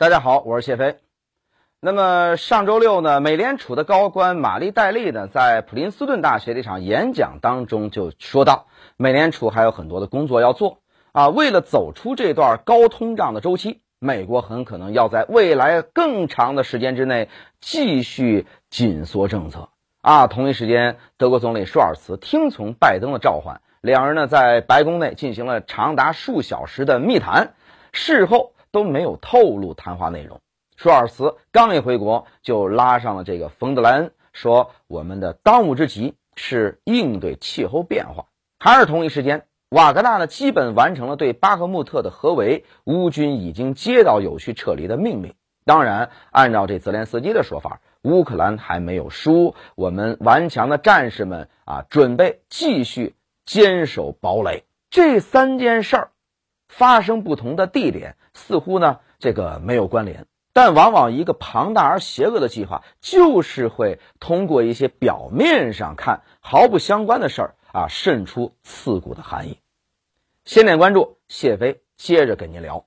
大家好，我是谢飞。那么上周六呢，美联储的高官玛丽戴利呢，在普林斯顿大学的一场演讲当中就说到，美联储还有很多的工作要做啊。为了走出这段高通胀的周期，美国很可能要在未来更长的时间之内继续紧缩政策啊。同一时间，德国总理舒尔茨听从拜登的召唤，两人呢在白宫内进行了长达数小时的密谈，事后。都没有透露谈话内容。舒尔茨刚一回国，就拉上了这个冯德莱恩，说我们的当务之急是应对气候变化。还是同一时间，瓦格纳呢基本完成了对巴赫穆特的合围，乌军已经接到有序撤离的命令。当然，按照这泽连斯基的说法，乌克兰还没有输，我们顽强的战士们啊，准备继续坚守堡垒。这三件事儿。发生不同的地点，似乎呢这个没有关联，但往往一个庞大而邪恶的计划，就是会通过一些表面上看毫不相关的事儿啊，渗出刺骨的含义。先点关注，谢飞接着跟您聊。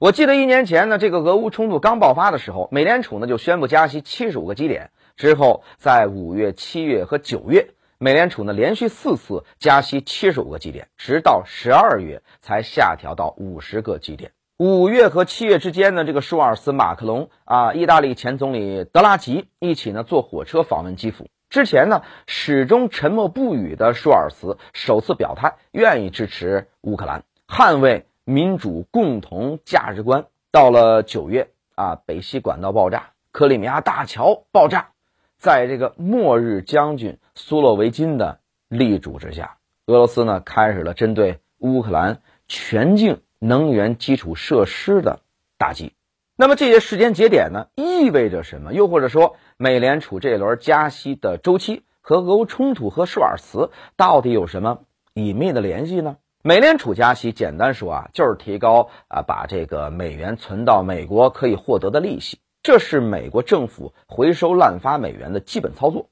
我记得一年前呢，这个俄乌冲突刚爆发的时候，美联储呢就宣布加息七十五个基点，之后在五月、七月和九月。美联储呢连续四次加息七十五个基点，直到十二月才下调到五十个基点。五月和七月之间呢，这个舒尔茨、马克龙啊，意大利前总理德拉吉一起呢坐火车访问基辅。之前呢始终沉默不语的舒尔茨首次表态，愿意支持乌克兰，捍卫民主共同价值观。到了九月啊，北溪管道爆炸，克里米亚大桥爆炸。在这个末日将军苏洛维金的力主之下，俄罗斯呢开始了针对乌克兰全境能源基础设施的打击。那么这些时间节点呢，意味着什么？又或者说，美联储这轮加息的周期和俄乌冲突和舒尔茨到底有什么隐秘的联系呢？美联储加息，简单说啊，就是提高啊，把这个美元存到美国可以获得的利息。这是美国政府回收滥发美元的基本操作。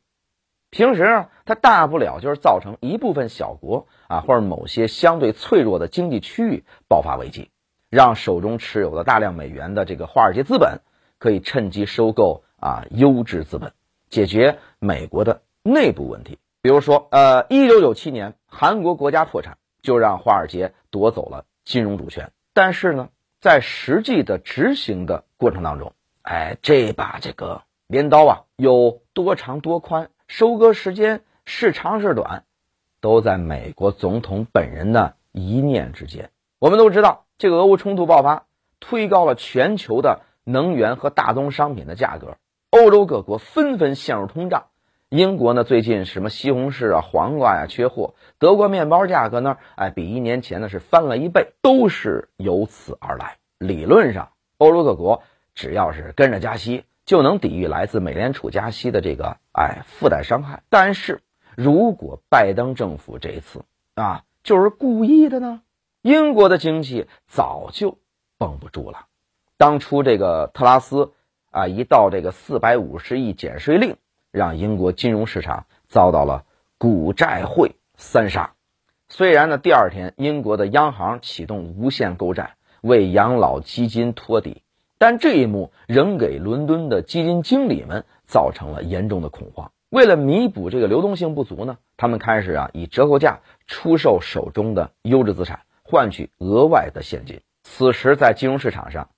平时啊，它大不了就是造成一部分小国啊，或者某些相对脆弱的经济区域爆发危机，让手中持有的大量美元的这个华尔街资本可以趁机收购啊优质资本，解决美国的内部问题。比如说，呃，一九九七年韩国国家破产，就让华尔街夺走了金融主权。但是呢，在实际的执行的过程当中，哎，这把这个镰刀啊，有多长多宽，收割时间是长是短，都在美国总统本人的一念之间。我们都知道，这个俄乌冲突爆发，推高了全球的能源和大宗商品的价格，欧洲各国纷纷陷入通胀。英国呢，最近什么西红柿啊、黄瓜呀缺货，德国面包价格呢，哎，比一年前呢是翻了一倍，都是由此而来。理论上，欧洲各国。只要是跟着加息，就能抵御来自美联储加息的这个哎附带伤害。但是如果拜登政府这一次啊就是故意的呢？英国的经济早就绷不住了。当初这个特拉斯啊一到这个四百五十亿减税令，让英国金融市场遭到了股债汇三杀。虽然呢第二天英国的央行启动无限购债，为养老基金托底。但这一幕仍给伦敦的基金经理们造成了严重的恐慌。为了弥补这个流动性不足呢，他们开始啊以折扣价出售手中的优质资产，换取额外的现金。此时在金融市场上，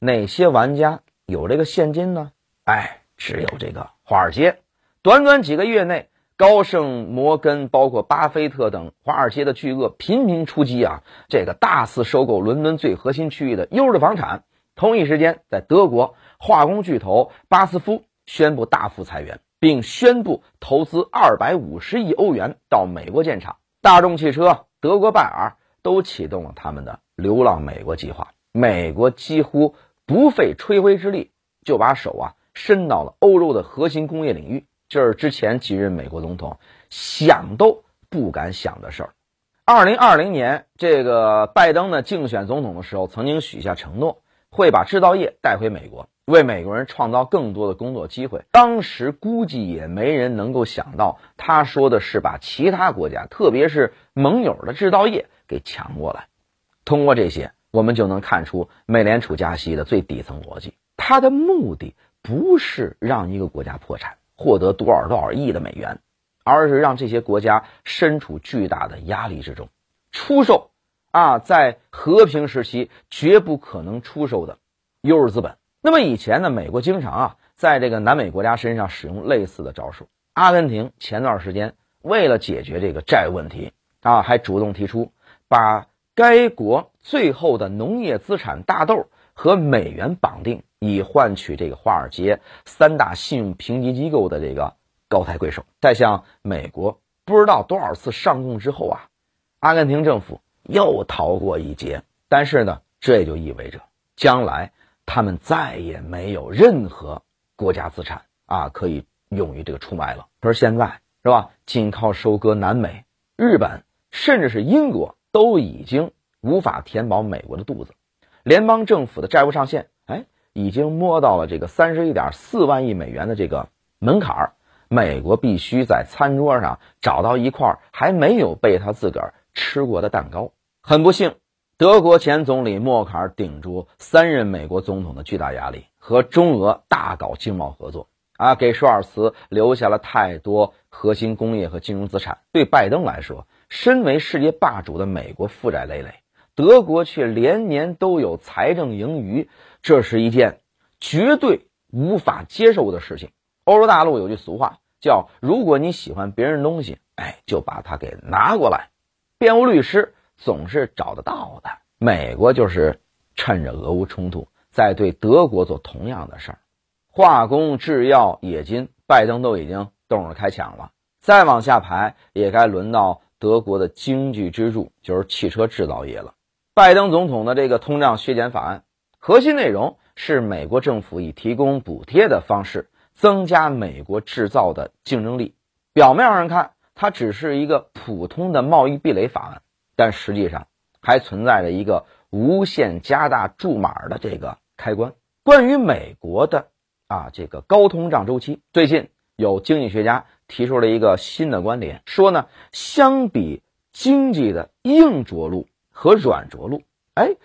哪些玩家有这个现金呢？哎，只有这个华尔街。短短几个月内，高盛、摩根，包括巴菲特等华尔街的巨鳄频频出击啊，这个大肆收购伦敦最核心区域的优质房产。同一时间，在德国，化工巨头巴斯夫宣布大幅裁员，并宣布投资二百五十亿欧元到美国建厂。大众汽车、德国拜耳都启动了他们的流浪美国计划。美国几乎不费吹灰之力就把手啊伸到了欧洲的核心工业领域，这是之前几任美国总统想都不敢想的事儿。二零二零年，这个拜登呢竞选总统的时候，曾经许下承诺。会把制造业带回美国，为美国人创造更多的工作机会。当时估计也没人能够想到，他说的是把其他国家，特别是盟友的制造业给抢过来。通过这些，我们就能看出美联储加息的最底层逻辑，它的目的不是让一个国家破产，获得多少多少亿的美元，而是让这些国家身处巨大的压力之中，出售啊，在和平时期绝不可能出售的优势资本。那么以前呢，美国经常啊，在这个南美国家身上使用类似的招数。阿根廷前段时间为了解决这个债务问题啊，还主动提出把。该国最后的农业资产大豆和美元绑定，以换取这个华尔街三大信用评级机构的这个高抬贵手。在向美国不知道多少次上供之后啊，阿根廷政府又逃过一劫。但是呢，这也就意味着将来他们再也没有任何国家资产啊可以用于这个出卖了。可是现在是吧？仅靠收割南美、日本，甚至是英国。都已经无法填饱美国的肚子，联邦政府的债务上限，哎，已经摸到了这个三十一点四万亿美元的这个门槛儿。美国必须在餐桌上找到一块还没有被他自个儿吃过的蛋糕。很不幸，德国前总理默克尔顶住三任美国总统的巨大压力，和中俄大搞经贸合作啊，给舒尔茨留下了太多核心工业和金融资产。对拜登来说，身为世界霸主的美国负债累累，德国却连年都有财政盈余，这是一件绝对无法接受的事情。欧洲大陆有句俗话叫：“如果你喜欢别人东西，哎，就把它给拿过来。”辩护律师总是找得到的。美国就是趁着俄乌冲突，在对德国做同样的事儿。化工、制药、冶金，拜登都已经动手开抢了。再往下排，也该轮到。德国的经济支柱就是汽车制造业了。拜登总统的这个通胀削减法案，核心内容是美国政府以提供补贴的方式增加美国制造的竞争力。表面上看，它只是一个普通的贸易壁垒法案，但实际上还存在着一个无限加大注码的这个开关。关于美国的啊这个高通胀周期，最近有经济学家。提出了一个新的观点，说呢，相比经济的硬着陆和软着陆，哎，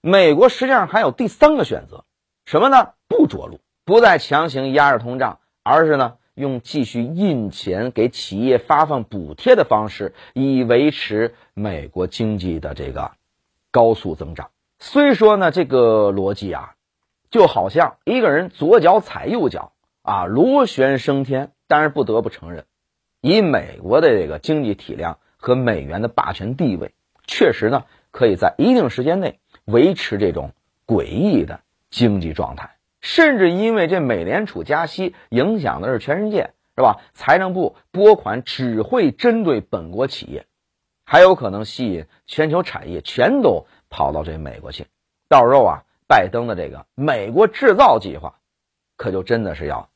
美国实际上还有第三个选择，什么呢？不着陆，不再强行压着通胀，而是呢，用继续印钱给企业发放补贴的方式，以维持美国经济的这个高速增长。虽说呢，这个逻辑啊，就好像一个人左脚踩右脚啊，螺旋升天。但是不得不承认，以美国的这个经济体量和美元的霸权地位，确实呢可以在一定时间内维持这种诡异的经济状态。甚至因为这美联储加息影响的是全世界，是吧？财政部拨款只会针对本国企业，还有可能吸引全球产业全都跑到这美国去。到时候啊，拜登的这个美国制造计划，可就真的是要。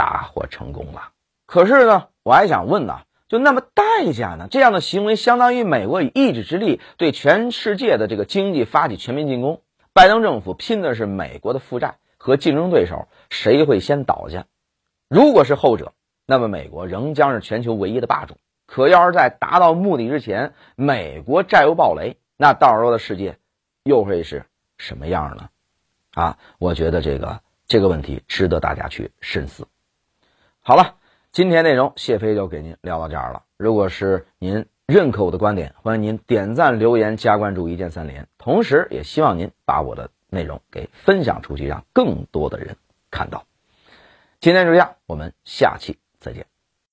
大获成功了，可是呢，我还想问呢，就那么代价呢？这样的行为相当于美国以一己之力对全世界的这个经济发起全面进攻。拜登政府拼的是美国的负债和竞争对手谁会先倒下。如果是后者，那么美国仍将是全球唯一的霸主。可要是在达到目的之前，美国债务暴雷，那到时候的世界又会是什么样呢？啊，我觉得这个这个问题值得大家去深思。好了，今天内容谢飞就给您聊到这儿了。如果是您认可我的观点，欢迎您点赞、留言、加关注，一键三连。同时，也希望您把我的内容给分享出去，让更多的人看到。今天就这样，我们下期再见。